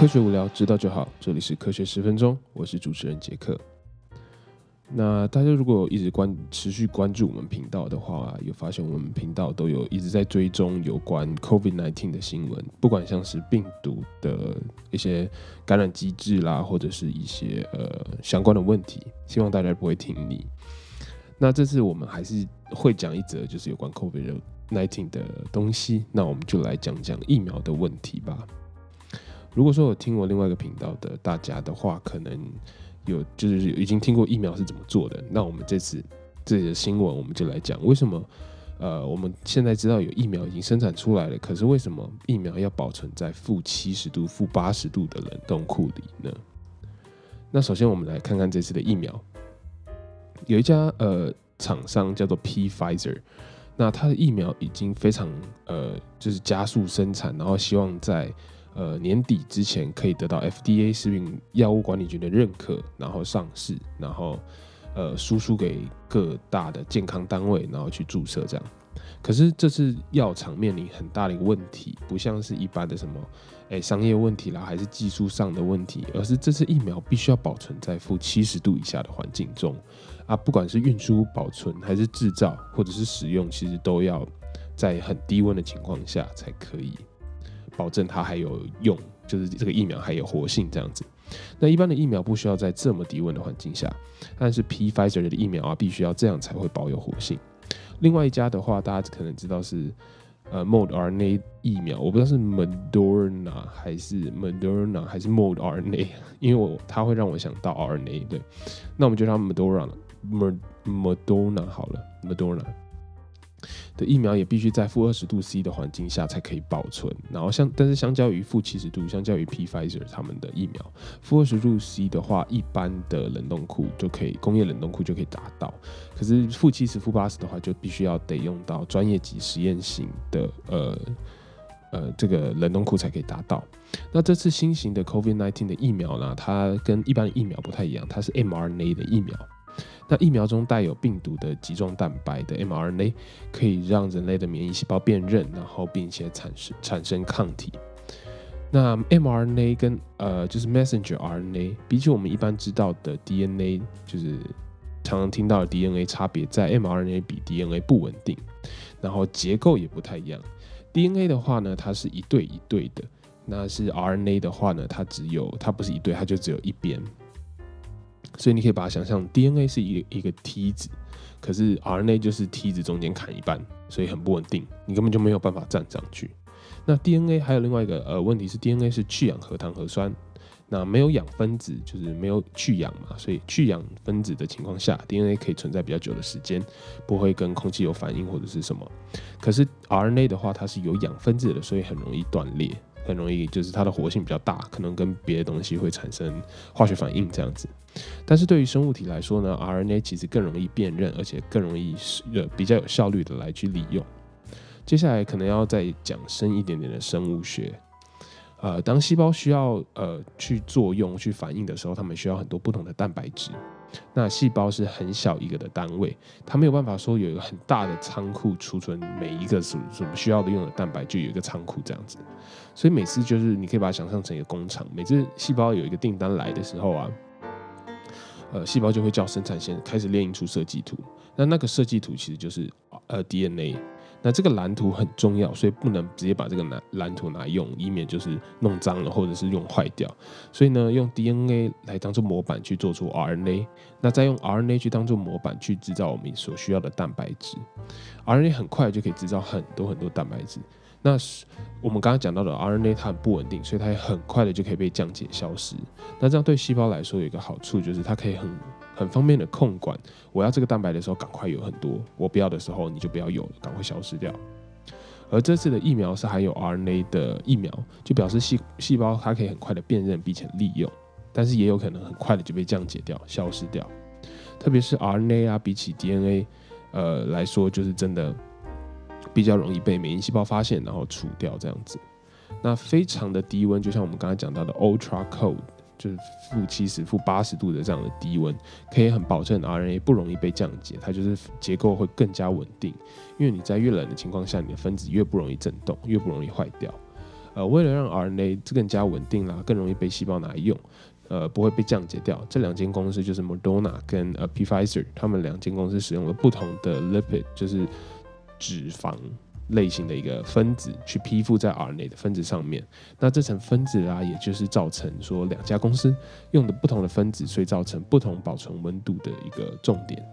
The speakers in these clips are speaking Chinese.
科学无聊，知道就好。这里是科学十分钟，我是主持人杰克。那大家如果一直关持续关注我们频道的话，有发现我们频道都有一直在追踪有关 COVID-19 的新闻，不管像是病毒的一些感染机制啦，或者是一些呃相关的问题，希望大家不会听腻。那这次我们还是会讲一则就是有关 COVID-19 的东西，那我们就来讲讲疫苗的问题吧。如果说有听我另外一个频道的大家的话，可能。有就是已经听过疫苗是怎么做的，那我们这次这里的新闻我们就来讲为什么呃我们现在知道有疫苗已经生产出来了，可是为什么疫苗要保存在负七十度、负八十度的冷冻库里呢？那首先我们来看看这次的疫苗，有一家呃厂商叫做 P Pfizer，那它的疫苗已经非常呃就是加速生产，然后希望在呃，年底之前可以得到 FDA 食品药物管理局的认可，然后上市，然后呃输出给各大的健康单位，然后去注射这样。可是这次药厂面临很大的一个问题，不像是一般的什么哎商业问题啦，还是技术上的问题，而是这次疫苗必须要保存在负七十度以下的环境中啊，不管是运输、保存，还是制造或者是使用，其实都要在很低温的情况下才可以。保证它还有用，就是这个疫苗还有活性这样子。那一般的疫苗不需要在这么低温的环境下，但是 Pfizer 的疫苗啊，必须要这样才会保有活性。另外一家的话，大家可能知道是呃 Mode RNA 疫苗，我不知道是 Moderna 还是 Moderna 还是 Mode RNA，因为我它会让我想到 RNA。对，那我们就叫 Moderna，Moderna 好了，Moderna。的疫苗也必须在负二十度 C 的环境下才可以保存，然后相但是相较于负七十度，相较于 P Pfizer 他们的疫苗，负二十度 C 的话，一般的冷冻库就可以，工业冷冻库就可以达到。可是负七十、负八十的话，就必须要得用到专业级实验型的呃呃这个冷冻库才可以达到。那这次新型的 COVID-19 的疫苗呢，它跟一般的疫苗不太一样，它是 mRNA 的疫苗。那疫苗中带有病毒的集中蛋白的 mRNA，可以让人类的免疫细胞辨认，然后并且产生产生抗体。那 mRNA 跟呃就是 messenger RNA，比起我们一般知道的 DNA，就是常常听到的 DNA 差别在 mRNA 比 DNA 不稳定，然后结构也不太一样。DNA 的话呢，它是一对一对的，那是 RNA 的话呢，它只有它不是一对，它就只有一边。所以你可以把它想象，DNA 是一个一个梯子，可是 RNA 就是梯子中间砍一半，所以很不稳定，你根本就没有办法站上去。那 DNA 还有另外一个呃问题是，DNA 是去氧核糖核酸，那没有氧分子就是没有去氧嘛，所以去氧分子的情况下，DNA 可以存在比较久的时间，不会跟空气有反应或者是什么。可是 RNA 的话，它是有氧分子的，所以很容易断裂。很容易，就是它的活性比较大，可能跟别的东西会产生化学反应这样子。但是对于生物体来说呢，RNA 其实更容易辨认，而且更容易呃比较有效率的来去利用。接下来可能要再讲深一点点的生物学。呃，当细胞需要呃去作用、去反应的时候，它们需要很多不同的蛋白质。那细胞是很小一个的单位，它没有办法说有一个很大的仓库储存每一个什什么需要的用的蛋白，就有一个仓库这样子。所以每次就是你可以把它想象成一个工厂，每次细胞有一个订单来的时候啊，呃，细胞就会叫生产线开始列印出设计图。那那个设计图其实就是呃 DNA。那这个蓝图很重要，所以不能直接把这个蓝蓝图拿用，以免就是弄脏了或者是用坏掉。所以呢，用 DNA 来当做模板去做出 RNA，那再用 RNA 去当做模板去制造我们所需要的蛋白质。RNA 很快就可以制造很多很多蛋白质。那我们刚刚讲到的 RNA 它很不稳定，所以它也很快的就可以被降解消失。那这样对细胞来说有一个好处，就是它可以很很方便的控管。我要这个蛋白的时候，赶快有很多；我不要的时候，你就不要有了，赶快消失掉。而这次的疫苗是含有 RNA 的疫苗，就表示细细胞它可以很快的辨认并且利用，但是也有可能很快的就被降解掉、消失掉。特别是 RNA 啊，比起 DNA 呃来说，就是真的。比较容易被免疫细胞发现，然后除掉这样子。那非常的低温，就像我们刚才讲到的 ultra cold，就是负七十、负八十度的这样的低温，可以很保证 RNA 不容易被降解，它就是结构会更加稳定。因为你在越冷的情况下，你的分子越不容易震动，越不容易坏掉。呃，为了让 RNA 更加稳定啦，更容易被细胞拿来用，呃，不会被降解掉，这两间公司就是 Moderna 跟呃 Pfizer，他们两间公司使用了不同的 lipid，就是脂肪。类型的一个分子去披附在 RNA 的分子上面，那这层分子啊，也就是造成说两家公司用的不同的分子，所以造成不同保存温度的一个重点。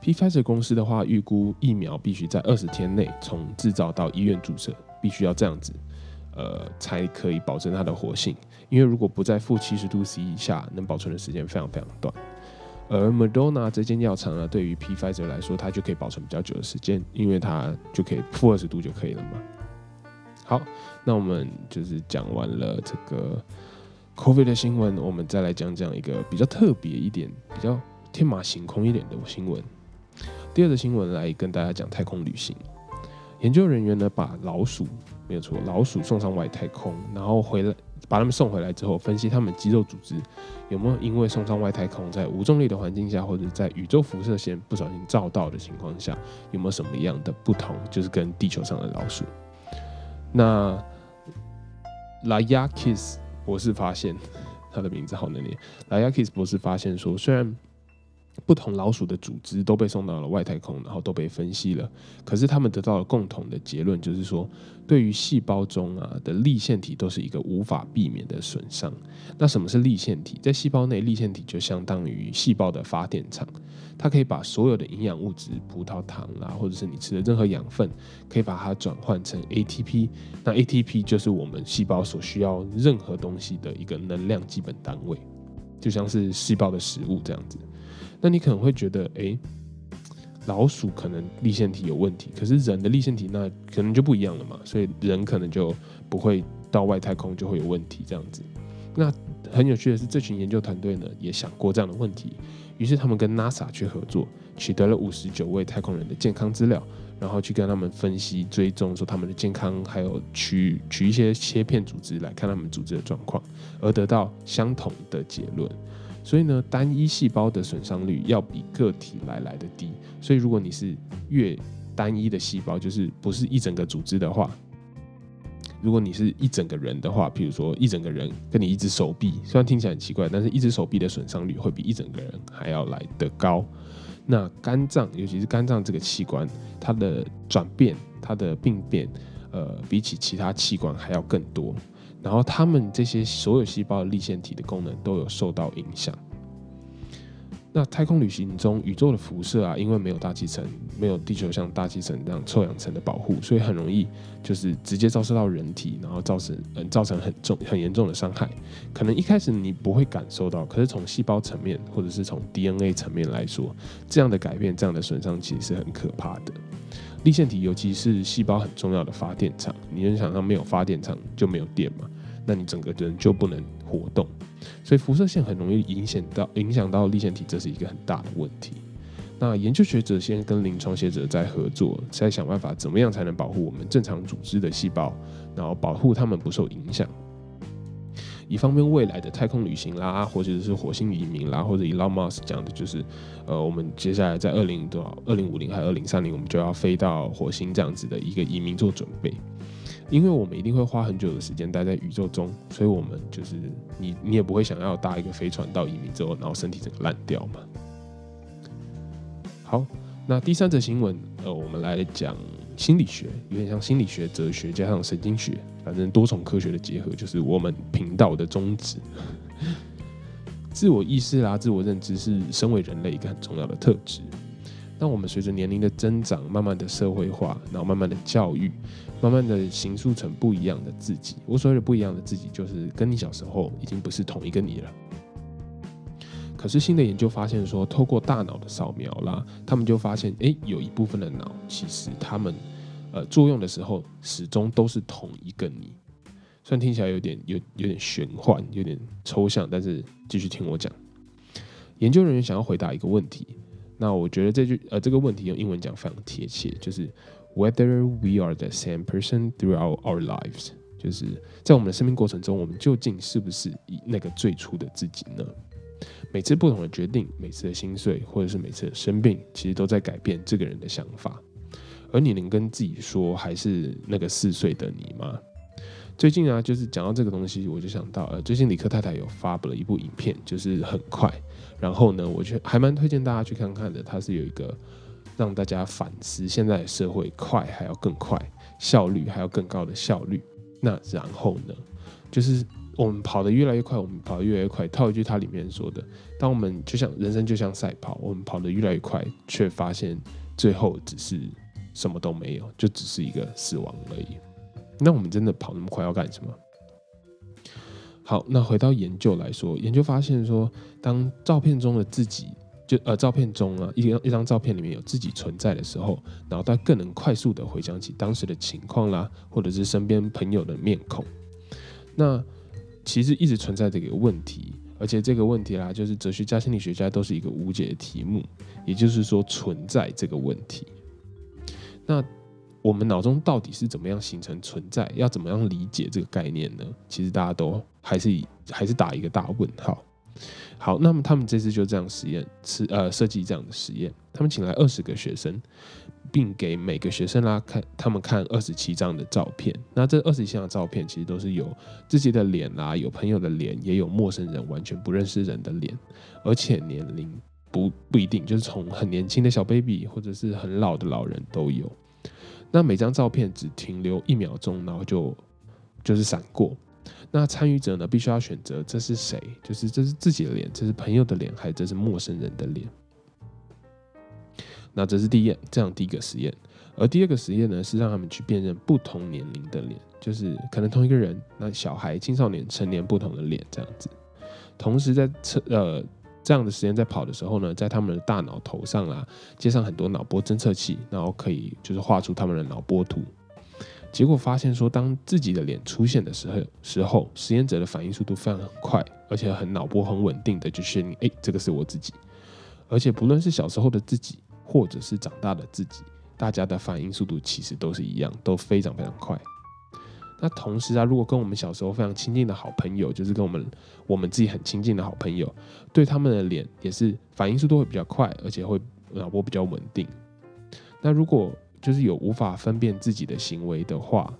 Pfizer 公司的话，预估疫苗必须在二十天内从制造到医院注射，必须要这样子，呃，才可以保证它的活性。因为如果不在负七十度 C 以下，能保存的时间非常非常短。而 Madonna 这间药厂呢，对于 Pfizer 来说，它就可以保存比较久的时间，因为它就可以负二十度就可以了嘛。好，那我们就是讲完了这个 COVID 的新闻，我们再来讲讲一个比较特别一点、比较天马行空一点的新闻。第二个新闻来跟大家讲太空旅行，研究人员呢把老鼠，没有错，老鼠送上外太空，然后回来。把他们送回来之后，分析他们肌肉组织有没有因为送上外太空，在无重力的环境下，或者在宇宙辐射线不小心照到的情况下，有没有什么样的不同？就是跟地球上的老鼠。那 Layakis 博士发现，他的名字好难念。Layakis 博士发现说，虽然不同老鼠的组织都被送到了外太空，然后都被分析了。可是他们得到了共同的结论，就是说，对于细胞中啊的立腺体都是一个无法避免的损伤。那什么是立腺体？在细胞内，立腺体就相当于细胞的发电厂，它可以把所有的营养物质，葡萄糖啦，或者是你吃的任何养分，可以把它转换成 ATP。那 ATP 就是我们细胞所需要任何东西的一个能量基本单位，就像是细胞的食物这样子。那你可能会觉得，哎，老鼠可能立腺体有问题，可是人的立腺体那可能就不一样了嘛，所以人可能就不会到外太空就会有问题这样子。那很有趣的是，这群研究团队呢也想过这样的问题，于是他们跟 NASA 去合作，取得了五十九位太空人的健康资料，然后去跟他们分析追踪说他们的健康，还有取取一些切片组织来看他们组织的状况，而得到相同的结论。所以呢，单一细胞的损伤率要比个体来来的低。所以如果你是越单一的细胞，就是不是一整个组织的话，如果你是一整个人的话，譬如说一整个人跟你一只手臂，虽然听起来很奇怪，但是一只手臂的损伤率会比一整个人还要来得高。那肝脏，尤其是肝脏这个器官，它的转变、它的病变，呃，比起其他器官还要更多。然后，他们这些所有细胞的立腺体的功能都有受到影响。那太空旅行中，宇宙的辐射啊，因为没有大气层，没有地球像大气层这样臭氧层的保护，所以很容易就是直接照射到人体，然后造成嗯造成很重很严重的伤害。可能一开始你不会感受到，可是从细胞层面或者是从 DNA 层面来说，这样的改变、这样的损伤其实是很可怕的。立腺体尤其是细胞很重要的发电厂，你能想象没有发电厂就没有电嘛？那你整个人就不能活动，所以辐射线很容易影响到影响到立腺体，这是一个很大的问题。那研究学者先跟临床学者在合作，在想办法怎么样才能保护我们正常组织的细胞，然后保护它们不受影响。以方便未来的太空旅行啦，或者是火星移民啦，或者 Elon Musk 讲的就是，呃，我们接下来在二零多少、二零五零还是二零三零，我们就要飞到火星这样子的一个移民做准备。因为我们一定会花很久的时间待在宇宙中，所以我们就是你，你也不会想要搭一个飞船到移民之后，然后身体整个烂掉嘛。好，那第三则新闻，呃，我们来讲。心理学有点像心理学、哲学加上神经学，反正多重科学的结合，就是我们频道的宗旨。自我意识啦，自我认知是身为人类一个很重要的特质。那我们随着年龄的增长，慢慢的社会化，然后慢慢的教育，慢慢的形塑成不一样的自己。我所谓的不一样的自己，就是跟你小时候已经不是同一个你了。可是新的研究发现说，透过大脑的扫描啦，他们就发现，哎，有一部分的脑其实他们，呃，作用的时候始终都是同一个你。虽然听起来有点有有点玄幻，有点抽象，但是继续听我讲。研究人员想要回答一个问题，那我觉得这句呃这个问题用英文讲非常贴切，就是 Whether we are the same person throughout our lives，就是在我们的生命过程中，我们究竟是不是以那个最初的自己呢？每次不同的决定，每次的心碎，或者是每次的生病，其实都在改变这个人的想法。而你能跟自己说还是那个四岁的你吗？最近啊，就是讲到这个东西，我就想到，呃，最近李克太太有发布了一部影片，就是很快。然后呢，我觉得还蛮推荐大家去看看的。它是有一个让大家反思现在的社会快还要更快，效率还要更高的效率。那然后呢，就是我们跑得越来越快，我们跑得越来越快。套一句它里面说的，当我们就像人生就像赛跑，我们跑得越来越快，却发现最后只是什么都没有，就只是一个死亡而已。那我们真的跑那么快要干什么？好，那回到研究来说，研究发现说，当照片中的自己，就呃照片中啊一张一张照片里面有自己存在的时候，脑袋更能快速的回想起当时的情况啦，或者是身边朋友的面孔。那其实一直存在这个问题，而且这个问题啦，就是哲学家、心理学家都是一个无解的题目，也就是说存在这个问题。那我们脑中到底是怎么样形成存在？要怎么样理解这个概念呢？其实大家都还是还是打一个大问号。好，那么他们这次就这样实验，是呃设计这样的实验。他们请来二十个学生，并给每个学生啦看他们看二十七张的照片。那这二十七张照片其实都是有自己的脸啦，有朋友的脸，也有陌生人完全不认识人的脸，而且年龄不不一定，就是从很年轻的小 baby 或者是很老的老人都有。那每张照片只停留一秒钟，然后就就是闪过。那参与者呢，必须要选择这是谁，就是这是自己的脸，这是朋友的脸，还是这是陌生人的脸？那这是第一这样第一个实验。而第二个实验呢，是让他们去辨认不同年龄的脸，就是可能同一个人，那小孩、青少年、成年不同的脸这样子，同时在测呃。这样的实验在跑的时候呢，在他们的大脑头上啊，接上很多脑波侦测器，然后可以就是画出他们的脑波图。结果发现说，当自己的脸出现的时候，时候实验者的反应速度非常快，而且很脑波很稳定的就确定，哎，这个是我自己。而且不论是小时候的自己，或者是长大的自己，大家的反应速度其实都是一样，都非常非常快。那同时啊，如果跟我们小时候非常亲近的好朋友，就是跟我们我们自己很亲近的好朋友，对他们的脸也是反应速度会比较快，而且会脑波比较稳定。那如果就是有无法分辨自己的行为的话，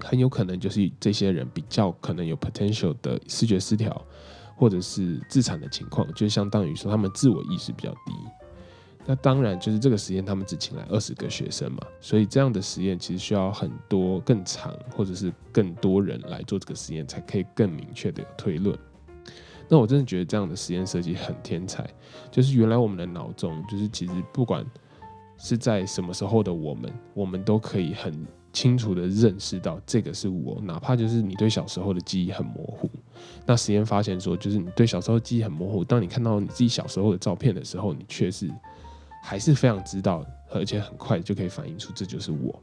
很有可能就是这些人比较可能有 potential 的视觉失调，或者是自残的情况，就相当于说他们自我意识比较低。那当然，就是这个实验，他们只请来二十个学生嘛，所以这样的实验其实需要很多更长，或者是更多人来做这个实验，才可以更明确的有推论。那我真的觉得这样的实验设计很天才，就是原来我们的脑中，就是其实不管是在什么时候的我们，我们都可以很清楚的认识到这个是我，哪怕就是你对小时候的记忆很模糊。那实验发现说，就是你对小时候记忆很模糊，当你看到你自己小时候的照片的时候，你却是。还是非常知道，而且很快就可以反映出这就是我。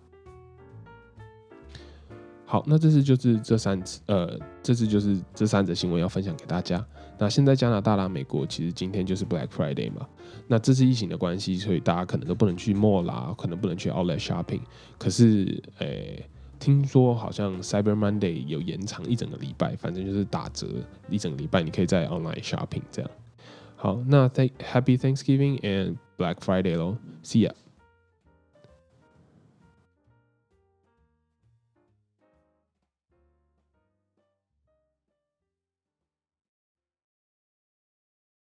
好，那这次就是这三次，呃，这次就是这三则新闻要分享给大家。那现在加拿大啦、美国，其实今天就是 Black Friday 嘛。那这次疫情的关系，所以大家可能都不能去 mall 啦，可能不能去 Outlet shopping。可是，诶，听说好像 Cyber Monday 有延长一整个礼拜，反正就是打折一整个礼拜，你可以在 online shopping 这样。好，那 Thank Happy Thanksgiving and Black Friday 喽，See ya。